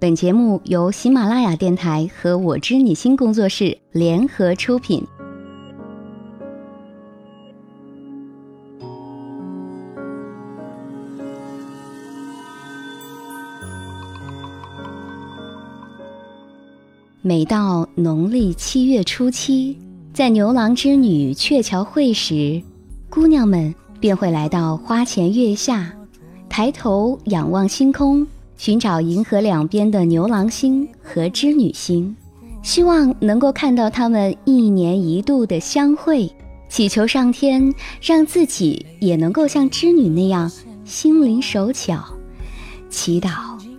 本节目由喜马拉雅电台和我知你心工作室联合出品。每到农历七月初七，在牛郎织女鹊桥会时，姑娘们便会来到花前月下，抬头仰望星空。寻找银河两边的牛郎星和织女星，希望能够看到他们一年一度的相会，祈求上天让自己也能够像织女那样心灵手巧，祈祷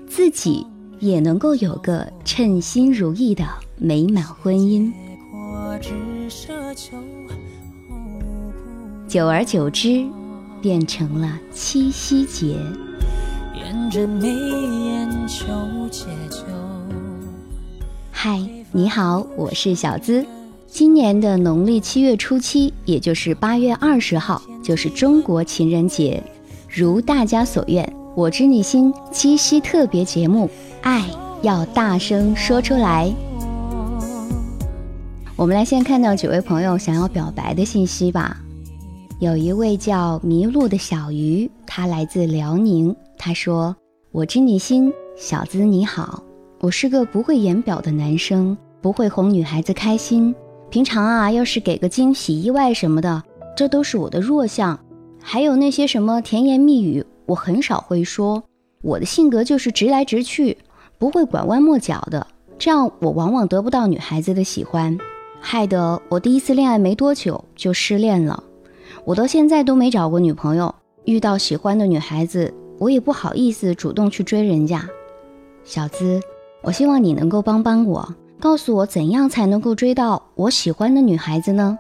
自己也能够有个称心如意的美满婚姻。久而久之，变成了七夕节。沿着眉眼求解救。嗨，你好，我是小资。今年的农历七月初七，也就是八月二十号，就是中国情人节。如大家所愿，我知你心七夕特别节目，爱要大声说出来。我们来先看到几位朋友想要表白的信息吧。有一位叫迷路的小鱼，他来自辽宁。他说：“我知你心，小资你好。我是个不会言表的男生，不会哄女孩子开心。平常啊，要是给个惊喜、意外什么的，这都是我的弱项。还有那些什么甜言蜜语，我很少会说。我的性格就是直来直去，不会拐弯抹角的。这样我往往得不到女孩子的喜欢，害得我第一次恋爱没多久就失恋了。我到现在都没找过女朋友，遇到喜欢的女孩子。”我也不好意思主动去追人家，小资，我希望你能够帮帮我，告诉我怎样才能够追到我喜欢的女孩子呢？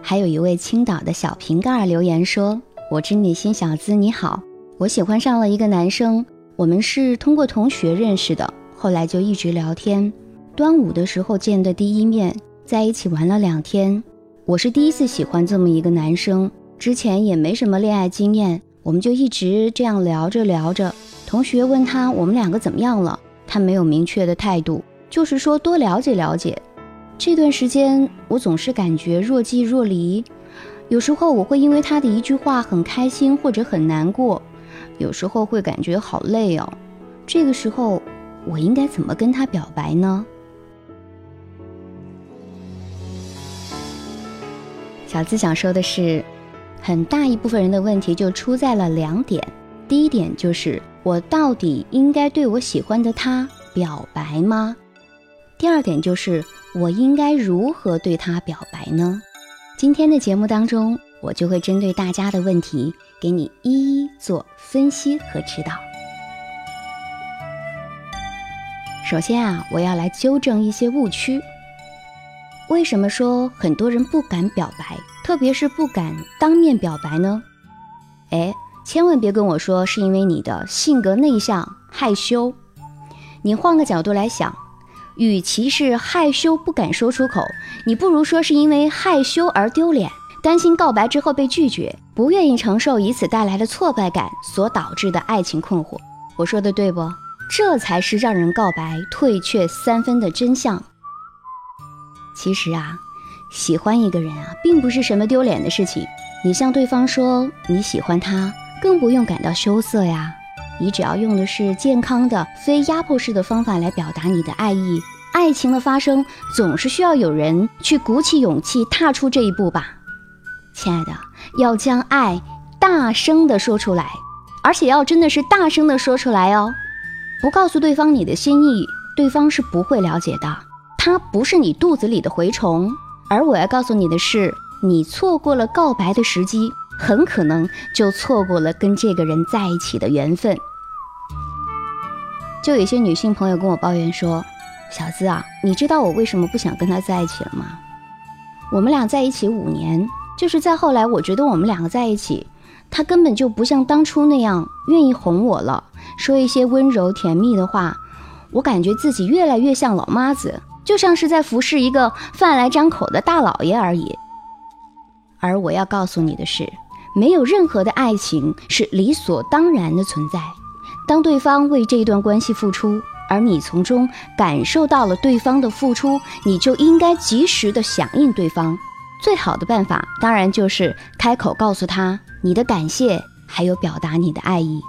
还有一位青岛的小瓶盖留言说：“我知你心，小资你好，我喜欢上了一个男生，我们是通过同学认识的，后来就一直聊天，端午的时候见的第一面，在一起玩了两天，我是第一次喜欢这么一个男生，之前也没什么恋爱经验。”我们就一直这样聊着聊着，同学问他我们两个怎么样了，他没有明确的态度，就是说多了解了解。这段时间我总是感觉若即若离，有时候我会因为他的一句话很开心或者很难过，有时候会感觉好累哦。这个时候我应该怎么跟他表白呢？小资想说的是。很大一部分人的问题就出在了两点，第一点就是我到底应该对我喜欢的他表白吗？第二点就是我应该如何对他表白呢？今天的节目当中，我就会针对大家的问题，给你一一做分析和指导。首先啊，我要来纠正一些误区。为什么说很多人不敢表白？特别是不敢当面表白呢，哎，千万别跟我说是因为你的性格内向害羞。你换个角度来想，与其是害羞不敢说出口，你不如说是因为害羞而丢脸，担心告白之后被拒绝，不愿意承受以此带来的挫败感所导致的爱情困惑。我说的对不？这才是让人告白退却三分的真相。其实啊。喜欢一个人啊，并不是什么丢脸的事情。你向对方说你喜欢他，更不用感到羞涩呀。你只要用的是健康的、非压迫式的方法来表达你的爱意。爱情的发生，总是需要有人去鼓起勇气踏出这一步吧。亲爱的，要将爱大声的说出来，而且要真的是大声的说出来哦。不告诉对方你的心意，对方是不会了解的。他不是你肚子里的蛔虫。而我要告诉你的是，你错过了告白的时机，很可能就错过了跟这个人在一起的缘分。就有些女性朋友跟我抱怨说：“小资啊，你知道我为什么不想跟他在一起了吗？我们俩在一起五年，就是在后来，我觉得我们两个在一起，他根本就不像当初那样愿意哄我了，说一些温柔甜蜜的话，我感觉自己越来越像老妈子。”就像是在服侍一个饭来张口的大老爷而已。而我要告诉你的是，没有任何的爱情是理所当然的存在，当对方为这段关系付出，而你从中感受到了对方的付出，你就应该及时的响应对方。最好的办法当然就是开口告诉他你的感谢，还有表达你的爱意。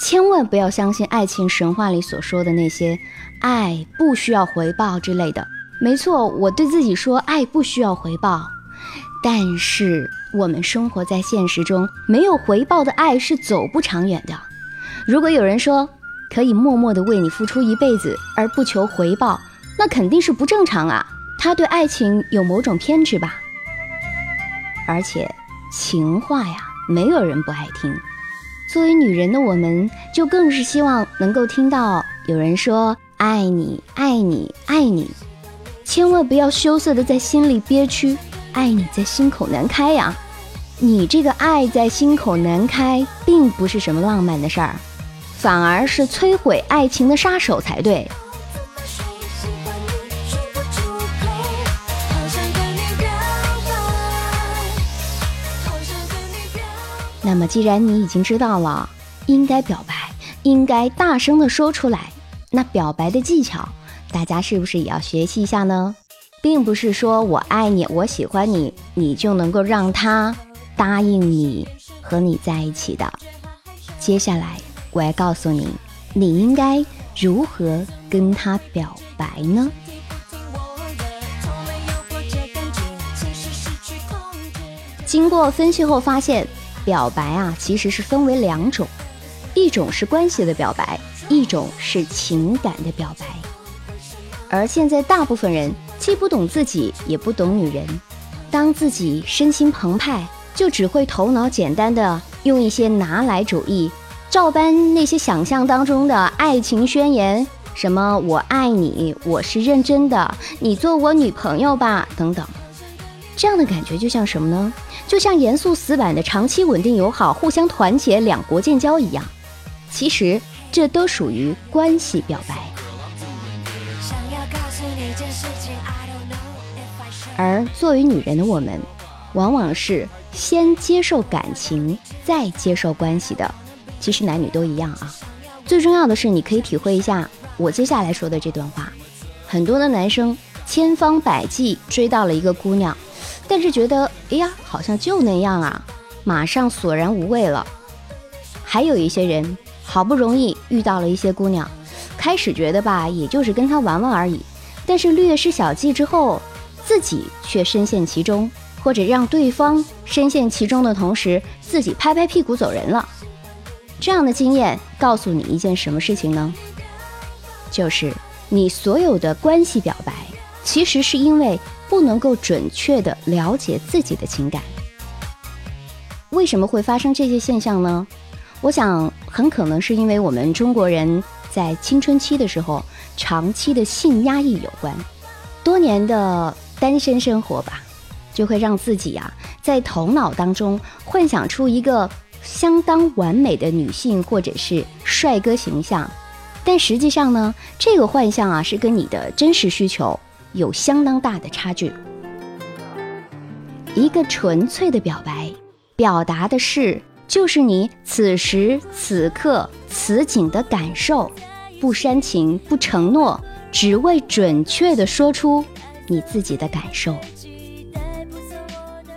千万不要相信爱情神话里所说的那些“爱不需要回报”之类的。没错，我对自己说爱不需要回报，但是我们生活在现实中，没有回报的爱是走不长远的。如果有人说可以默默的为你付出一辈子而不求回报，那肯定是不正常啊。他对爱情有某种偏执吧？而且情话呀，没有人不爱听。作为女人的我们，就更是希望能够听到有人说“爱你，爱你，爱你”。千万不要羞涩的在心里憋屈，“爱你在心口难开”呀。你这个“爱在心口难开”，并不是什么浪漫的事儿，反而是摧毁爱情的杀手才对。那么，既然你已经知道了应该表白，应该大声的说出来，那表白的技巧，大家是不是也要学习一下呢？并不是说我爱你，我喜欢你，你就能够让他答应你和你在一起的。接下来，我要告诉你，你应该如何跟他表白呢？经过分析后发现。表白啊，其实是分为两种，一种是关系的表白，一种是情感的表白。而现在大部分人既不懂自己，也不懂女人。当自己身心澎湃，就只会头脑简单的用一些拿来主义，照搬那些想象当中的爱情宣言，什么我爱你，我是认真的，你做我女朋友吧，等等。这样的感觉就像什么呢？就像严肃死板的长期稳定友好、互相团结、两国建交一样。其实这都属于关系表白。而作为女人的我们，往往是先接受感情，再接受关系的。其实男女都一样啊。最重要的是，你可以体会一下我接下来说的这段话。很多的男生千方百计追到了一个姑娘。但是觉得，哎呀，好像就那样啊，马上索然无味了。还有一些人，好不容易遇到了一些姑娘，开始觉得吧，也就是跟她玩玩而已。但是略施小计之后，自己却深陷其中，或者让对方深陷其中的同时，自己拍拍屁股走人了。这样的经验告诉你一件什么事情呢？就是你所有的关系表白，其实是因为。不能够准确的了解自己的情感，为什么会发生这些现象呢？我想很可能是因为我们中国人在青春期的时候长期的性压抑有关，多年的单身生活吧，就会让自己啊在头脑当中幻想出一个相当完美的女性或者是帅哥形象，但实际上呢，这个幻象啊是跟你的真实需求。有相当大的差距。一个纯粹的表白，表达的是就是你此时此刻此景的感受，不煽情不承诺，只为准确的说出你自己的感受。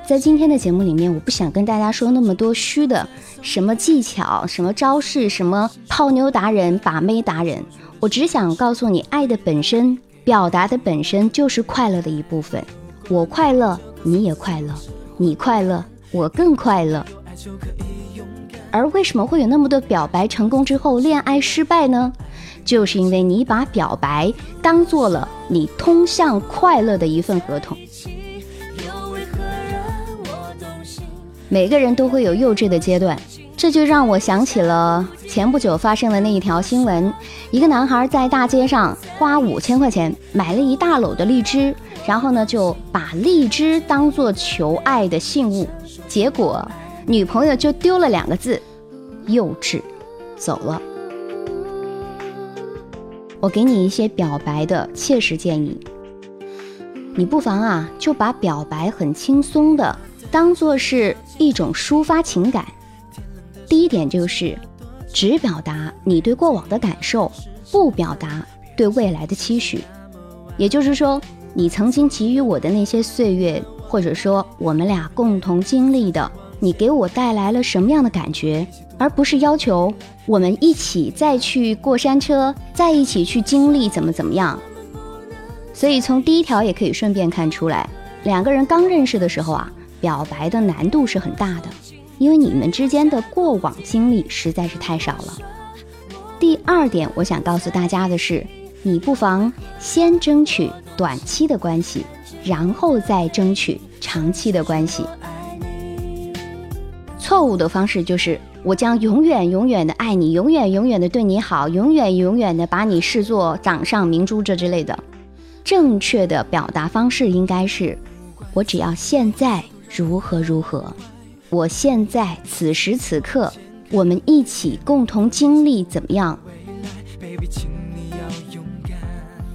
在今天的节目里面，我不想跟大家说那么多虚的，什么技巧、什么招式、什么泡妞达人、把妹达人，我只想告诉你，爱的本身。表达的本身就是快乐的一部分，我快乐，你也快乐，你快乐，我更快乐。而为什么会有那么多表白成功之后恋爱失败呢？就是因为你把表白当做了你通向快乐的一份合同。每个人都会有幼稚的阶段。这就让我想起了前不久发生的那一条新闻：一个男孩在大街上花五千块钱买了一大篓的荔枝，然后呢就把荔枝当做求爱的信物，结果女朋友就丢了两个字“幼稚”，走了。我给你一些表白的切实建议，你不妨啊就把表白很轻松的当做是一种抒发情感。第一点就是，只表达你对过往的感受，不表达对未来的期许。也就是说，你曾经给予我的那些岁月，或者说我们俩共同经历的，你给我带来了什么样的感觉，而不是要求我们一起再去过山车，在一起去经历怎么怎么样。所以从第一条也可以顺便看出来，两个人刚认识的时候啊，表白的难度是很大的。因为你们之间的过往经历实在是太少了。第二点，我想告诉大家的是，你不妨先争取短期的关系，然后再争取长期的关系。错误的方式就是我将永远永远的爱你，永远永远的对你好，永远永远的把你视作掌上明珠这之类的。正确的表达方式应该是，我只要现在如何如何。我现在此时此刻，我们一起共同经历怎么样？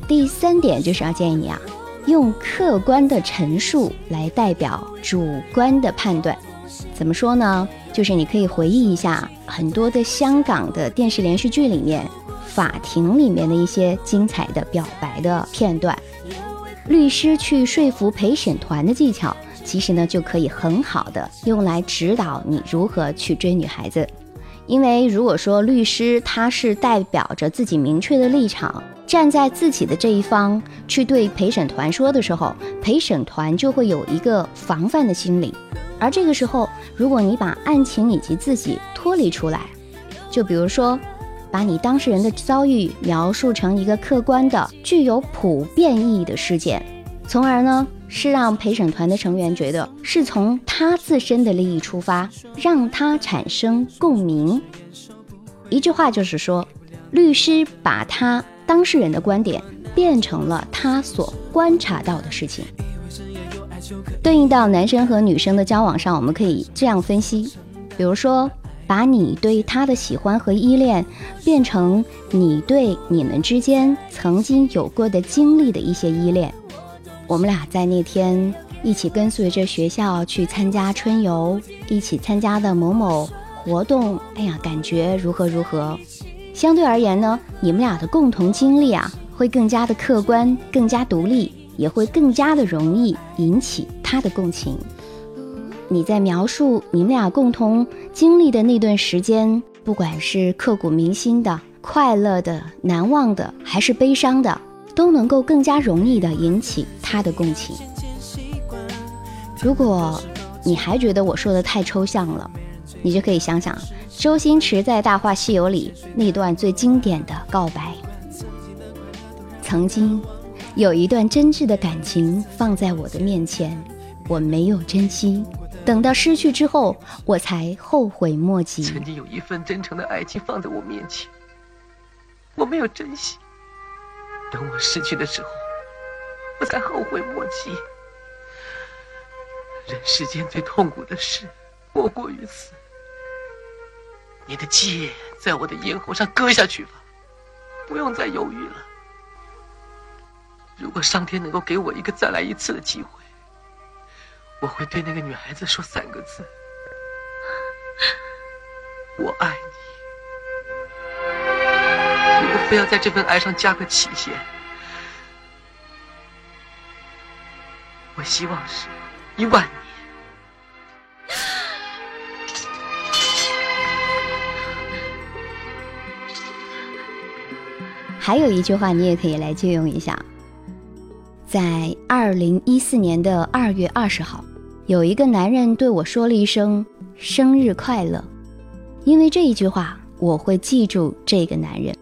第三点就是要建议你啊，用客观的陈述来代表主观的判断。怎么说呢？就是你可以回忆一下很多的香港的电视连续剧里面，法庭里面的一些精彩的表白的片段，律师去说服陪审团的技巧。其实呢，就可以很好的用来指导你如何去追女孩子。因为如果说律师他是代表着自己明确的立场，站在自己的这一方去对陪审团说的时候，陪审团就会有一个防范的心理。而这个时候，如果你把案情以及自己脱离出来，就比如说，把你当事人的遭遇描述成一个客观的、具有普遍意义的事件，从而呢。是让陪审团的成员觉得是从他自身的利益出发，让他产生共鸣。一句话就是说，律师把他当事人的观点变成了他所观察到的事情。对应到男生和女生的交往上，我们可以这样分析：比如说，把你对他的喜欢和依恋变成你对你们之间曾经有过的经历的一些依恋。我们俩在那天一起跟随着学校去参加春游，一起参加的某某活动，哎呀，感觉如何如何？相对而言呢，你们俩的共同经历啊，会更加的客观，更加独立，也会更加的容易引起他的共情。你在描述你们俩共同经历的那段时间，不管是刻骨铭心的、快乐的、难忘的，还是悲伤的。都能够更加容易的引起他的共情。如果你还觉得我说的太抽象了，你就可以想想周星驰在《大话西游》里那段最经典的告白：曾经有一段真挚的感情放在我的面前，我没有珍惜，等到失去之后，我才后悔莫及。曾经有一份真诚的爱情放在我面前，我没有珍惜。等我失去的时候，我才后悔莫及。人世间最痛苦的事，莫过于此。你的剑在我的咽喉上割下去吧，不用再犹豫了。如果上天能够给我一个再来一次的机会，我会对那个女孩子说三个字：我爱你。如果非要在这份爱上加个期限，我希望是一万年。还有一句话，你也可以来借用一下。在二零一四年的二月二十号，有一个男人对我说了一声“生日快乐”，因为这一句话，我会记住这个男人。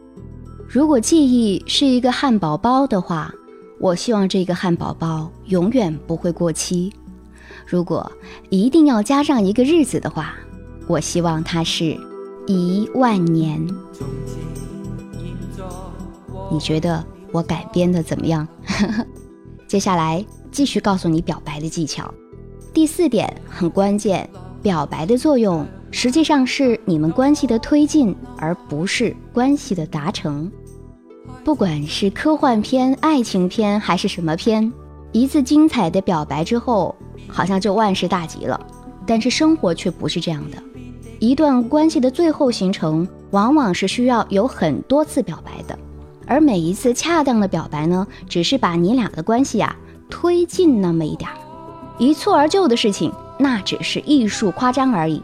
如果记忆是一个汉堡包的话，我希望这个汉堡包永远不会过期。如果一定要加上一个日子的话，我希望它是一万年。你觉得我改编的怎么样？接下来继续告诉你表白的技巧。第四点很关键，表白的作用实际上是你们关系的推进，而不是关系的达成。不管是科幻片、爱情片还是什么片，一次精彩的表白之后，好像就万事大吉了。但是生活却不是这样的，一段关系的最后形成，往往是需要有很多次表白的，而每一次恰当的表白呢，只是把你俩的关系啊推进那么一点儿，一蹴而就的事情，那只是艺术夸张而已。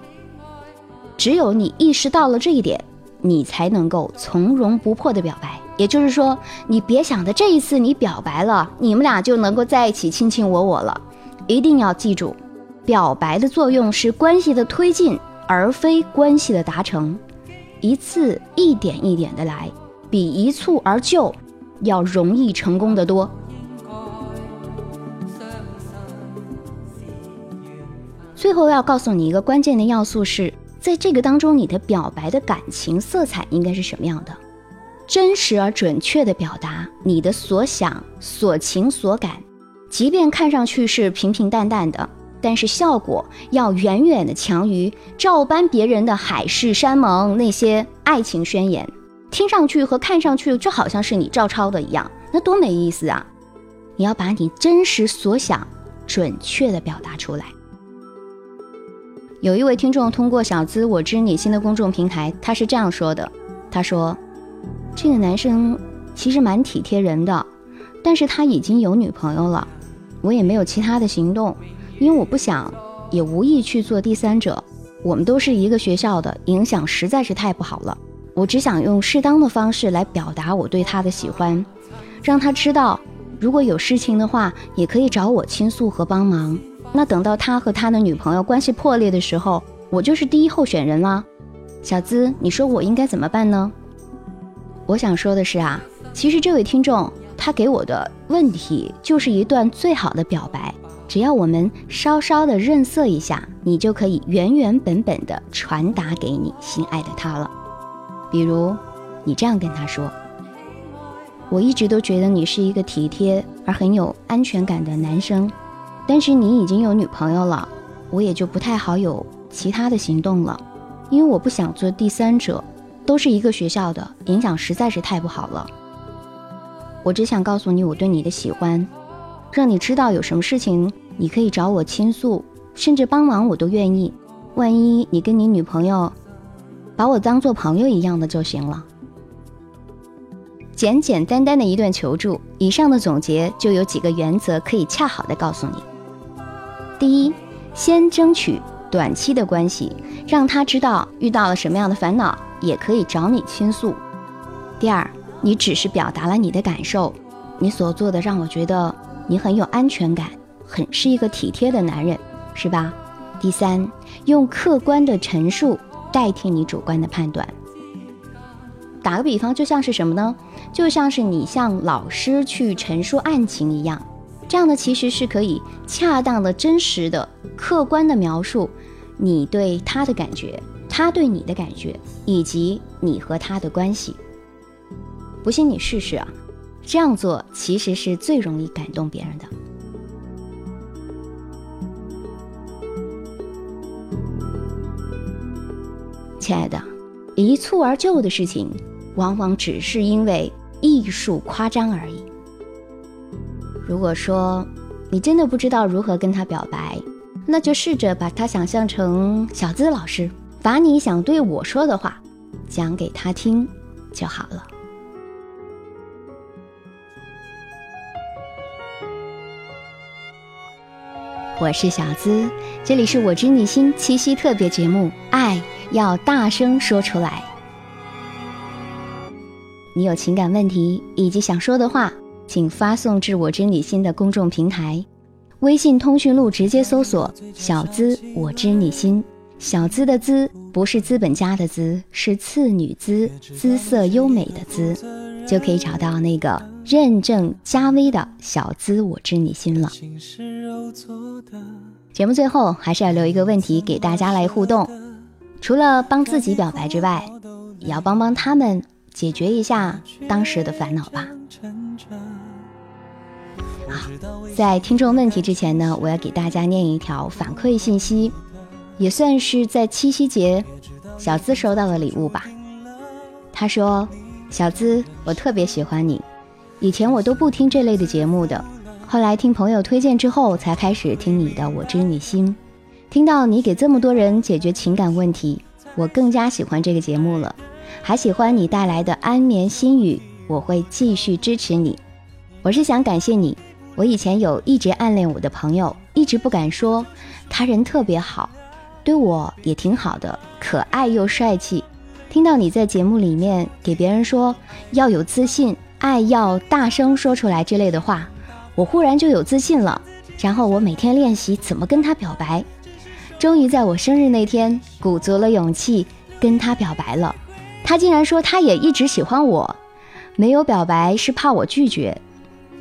只有你意识到了这一点，你才能够从容不迫的表白。也就是说，你别想着这一次你表白了，你们俩就能够在一起卿卿我我了。一定要记住，表白的作用是关系的推进，而非关系的达成。一次一点一点的来，比一蹴而就要容易成功的多。最后要告诉你一个关键的要素是，在这个当中，你的表白的感情色彩应该是什么样的？真实而准确的表达你的所想、所情、所感，即便看上去是平平淡淡的，但是效果要远远的强于照搬别人的海誓山盟那些爱情宣言，听上去和看上去就好像是你照抄的一样，那多没意思啊！你要把你真实所想准确的表达出来。有一位听众通过“小资我知你心”的公众平台，他是这样说的：“他说。”这个男生其实蛮体贴人的，但是他已经有女朋友了，我也没有其他的行动，因为我不想，也无意去做第三者。我们都是一个学校的，影响实在是太不好了。我只想用适当的方式来表达我对他的喜欢，让他知道，如果有事情的话，也可以找我倾诉和帮忙。那等到他和他的女朋友关系破裂的时候，我就是第一候选人了。小资，你说我应该怎么办呢？我想说的是啊，其实这位听众他给我的问题就是一段最好的表白，只要我们稍稍的润色一下，你就可以原原本本的传达给你心爱的他了。比如，你这样跟他说：“我一直都觉得你是一个体贴而很有安全感的男生，但是你已经有女朋友了，我也就不太好有其他的行动了，因为我不想做第三者。”都是一个学校的，影响实在是太不好了。我只想告诉你我对你的喜欢，让你知道有什么事情你可以找我倾诉，甚至帮忙我都愿意。万一你跟你女朋友把我当做朋友一样的就行了。简简单单的一段求助，以上的总结就有几个原则可以恰好的告诉你：第一，先争取短期的关系，让他知道遇到了什么样的烦恼。也可以找你倾诉。第二，你只是表达了你的感受，你所做的让我觉得你很有安全感，很是一个体贴的男人，是吧？第三，用客观的陈述代替你主观的判断。打个比方，就像是什么呢？就像是你向老师去陈述案情一样，这样呢其实是可以恰当的、真实的、客观的描述你对他的感觉。他对你的感觉，以及你和他的关系，不信你试试啊！这样做其实是最容易感动别人的。亲爱的，一蹴而就的事情，往往只是因为艺术夸张而已。如果说你真的不知道如何跟他表白，那就试着把他想象成小资老师。把你想对我说的话讲给他听就好了。我是小资，这里是我知你心七夕特别节目，爱要大声说出来。你有情感问题以及想说的话，请发送至我知你心的公众平台，微信通讯录直接搜索“小资我知你心”。小资的资不是资本家的资，是次女姿，姿色优美的姿，就可以找到那个认证加微的小资，我知你心了。节目最后还是要留一个问题给大家来互动，除了帮自己表白之外，也要帮帮他们解决一下当时的烦恼吧。啊，在听众问题之前呢，我要给大家念一条反馈信息。也算是在七夕节，小资收到的礼物吧。他说：“小资，我特别喜欢你。以前我都不听这类的节目的，后来听朋友推荐之后，才开始听你的《我知你心》。听到你给这么多人解决情感问题，我更加喜欢这个节目了。还喜欢你带来的安眠心语，我会继续支持你。我是想感谢你，我以前有一直暗恋我的朋友，一直不敢说，他人特别好，对我也挺好的，可爱又帅气。听到你在节目里面给别人说要有自信，爱要大声说出来之类的话，我忽然就有自信了。然后我每天练习怎么跟他表白，终于在我生日那天鼓足了勇气跟他表白了。他竟然说他也一直喜欢我，没有表白是怕我拒绝。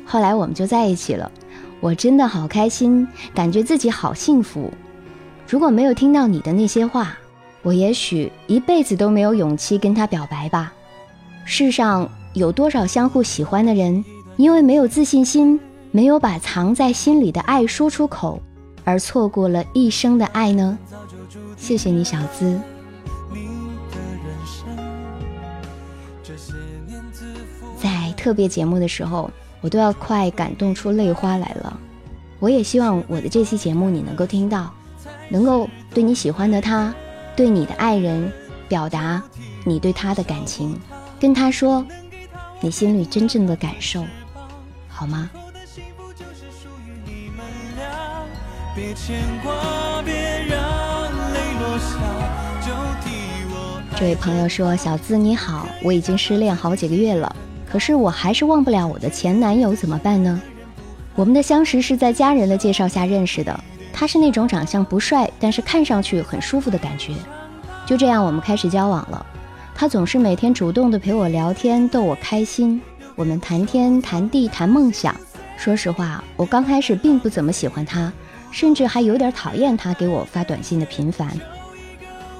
后来我们就在一起了，我真的好开心，感觉自己好幸福。如果没有听到你的那些话，我也许一辈子都没有勇气跟他表白吧。世上有多少相互喜欢的人，因为没有自信心。没有把藏在心里的爱说出口，而错过了一生的爱呢？谢谢你，小资。在特别节目的时候，我都要快感动出泪花来了。我也希望我的这期节目你能够听到，能够对你喜欢的他，对你的爱人表达你对他的感情，跟他说你心里真正的感受，好吗？别牵挂，别让泪落下，就替我。这位朋友说：“小资你好，我已经失恋好几个月了，可是我还是忘不了我的前男友，怎么办呢？”我们的相识是在家人的介绍下认识的，他是那种长相不帅，但是看上去很舒服的感觉。就这样，我们开始交往了。他总是每天主动的陪我聊天，逗我开心。我们谈天谈地谈梦想。说实话，我刚开始并不怎么喜欢他。甚至还有点讨厌他给我发短信的频繁，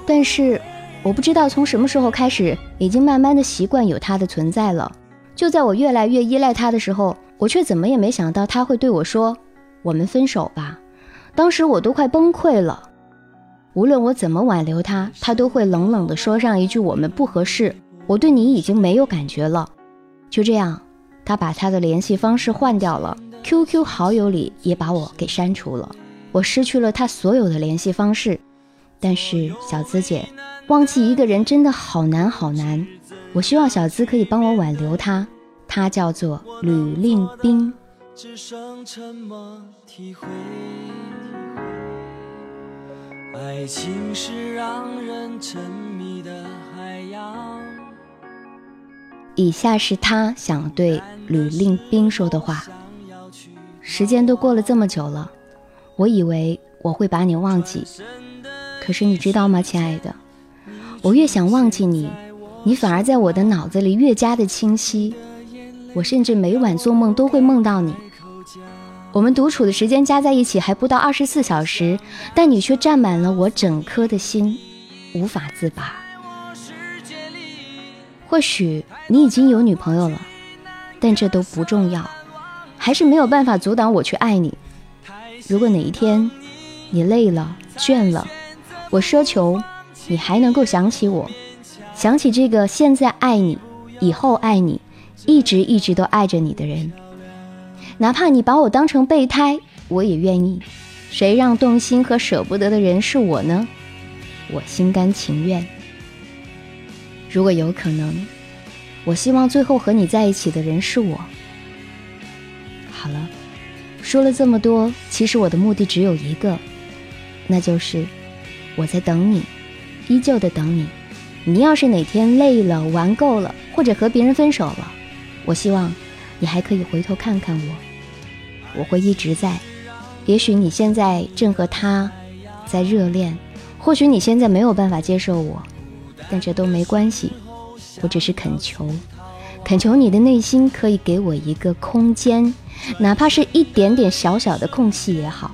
但是我不知道从什么时候开始，已经慢慢的习惯有他的存在了。就在我越来越依赖他的时候，我却怎么也没想到他会对我说：“我们分手吧。”当时我都快崩溃了。无论我怎么挽留他，他都会冷冷的说上一句：“我们不合适，我对你已经没有感觉了。”就这样，他把他的联系方式换掉了，QQ 好友里也把我给删除了。我失去了他所有的联系方式，但是小资姐，忘记一个人真的好难好难。我希望小资可以帮我挽留他，他叫做吕令斌。只剩沉默体会。爱情是让人沉迷的海洋。以下是他想对吕令斌说的话。时间都过了这么久了。我以为我会把你忘记，可是你知道吗，亲爱的？我越想忘记你，你反而在我的脑子里越加的清晰。我甚至每晚做梦都会梦到你。我们独处的时间加在一起还不到二十四小时，但你却占满了我整颗的心，无法自拔。或许你已经有女朋友了，但这都不重要，还是没有办法阻挡我去爱你。如果哪一天你累了、倦了，我奢求你还能够想起我，想起这个现在爱你、以后爱你、一直一直都爱着你的人。哪怕你把我当成备胎，我也愿意。谁让动心和舍不得的人是我呢？我心甘情愿。如果有可能，我希望最后和你在一起的人是我。好了。说了这么多，其实我的目的只有一个，那就是我在等你，依旧的等你。你要是哪天累了、玩够了，或者和别人分手了，我希望你还可以回头看看我，我会一直在。也许你现在正和他在热恋，或许你现在没有办法接受我，但这都没关系。我只是恳求，恳求你的内心可以给我一个空间。哪怕是一点点小小的空隙也好，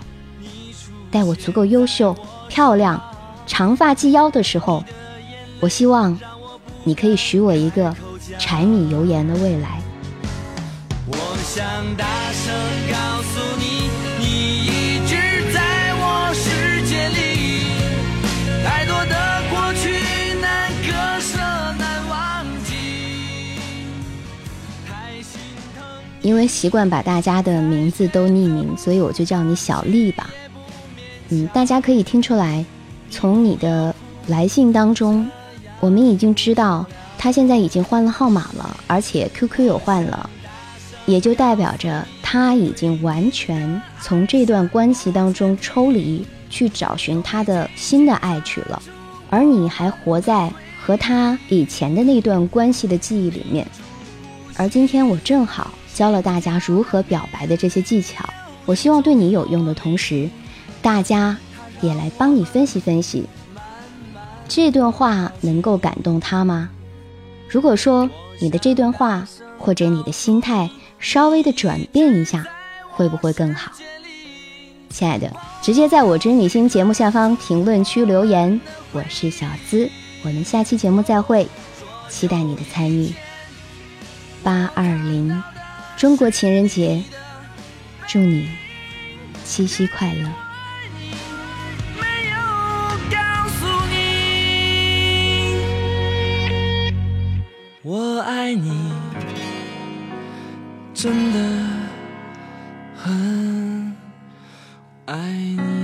待我足够优秀、漂亮、长发及腰的时候，我希望你可以许我一个柴米油盐的未来。我想大因为习惯把大家的名字都匿名，所以我就叫你小丽吧。嗯，大家可以听出来，从你的来信当中，我们已经知道他现在已经换了号码了，而且 QQ 有换了，也就代表着他已经完全从这段关系当中抽离，去找寻他的新的爱去了，而你还活在和他以前的那段关系的记忆里面。而今天我正好教了大家如何表白的这些技巧，我希望对你有用的同时，大家也来帮你分析分析，这段话能够感动他吗？如果说你的这段话或者你的心态稍微的转变一下，会不会更好？亲爱的，直接在我知你心节目下方评论区留言。我是小资，我们下期节目再会，期待你的参与。八二零，中国情人节，祝你七夕快乐。我爱你，真的很爱你。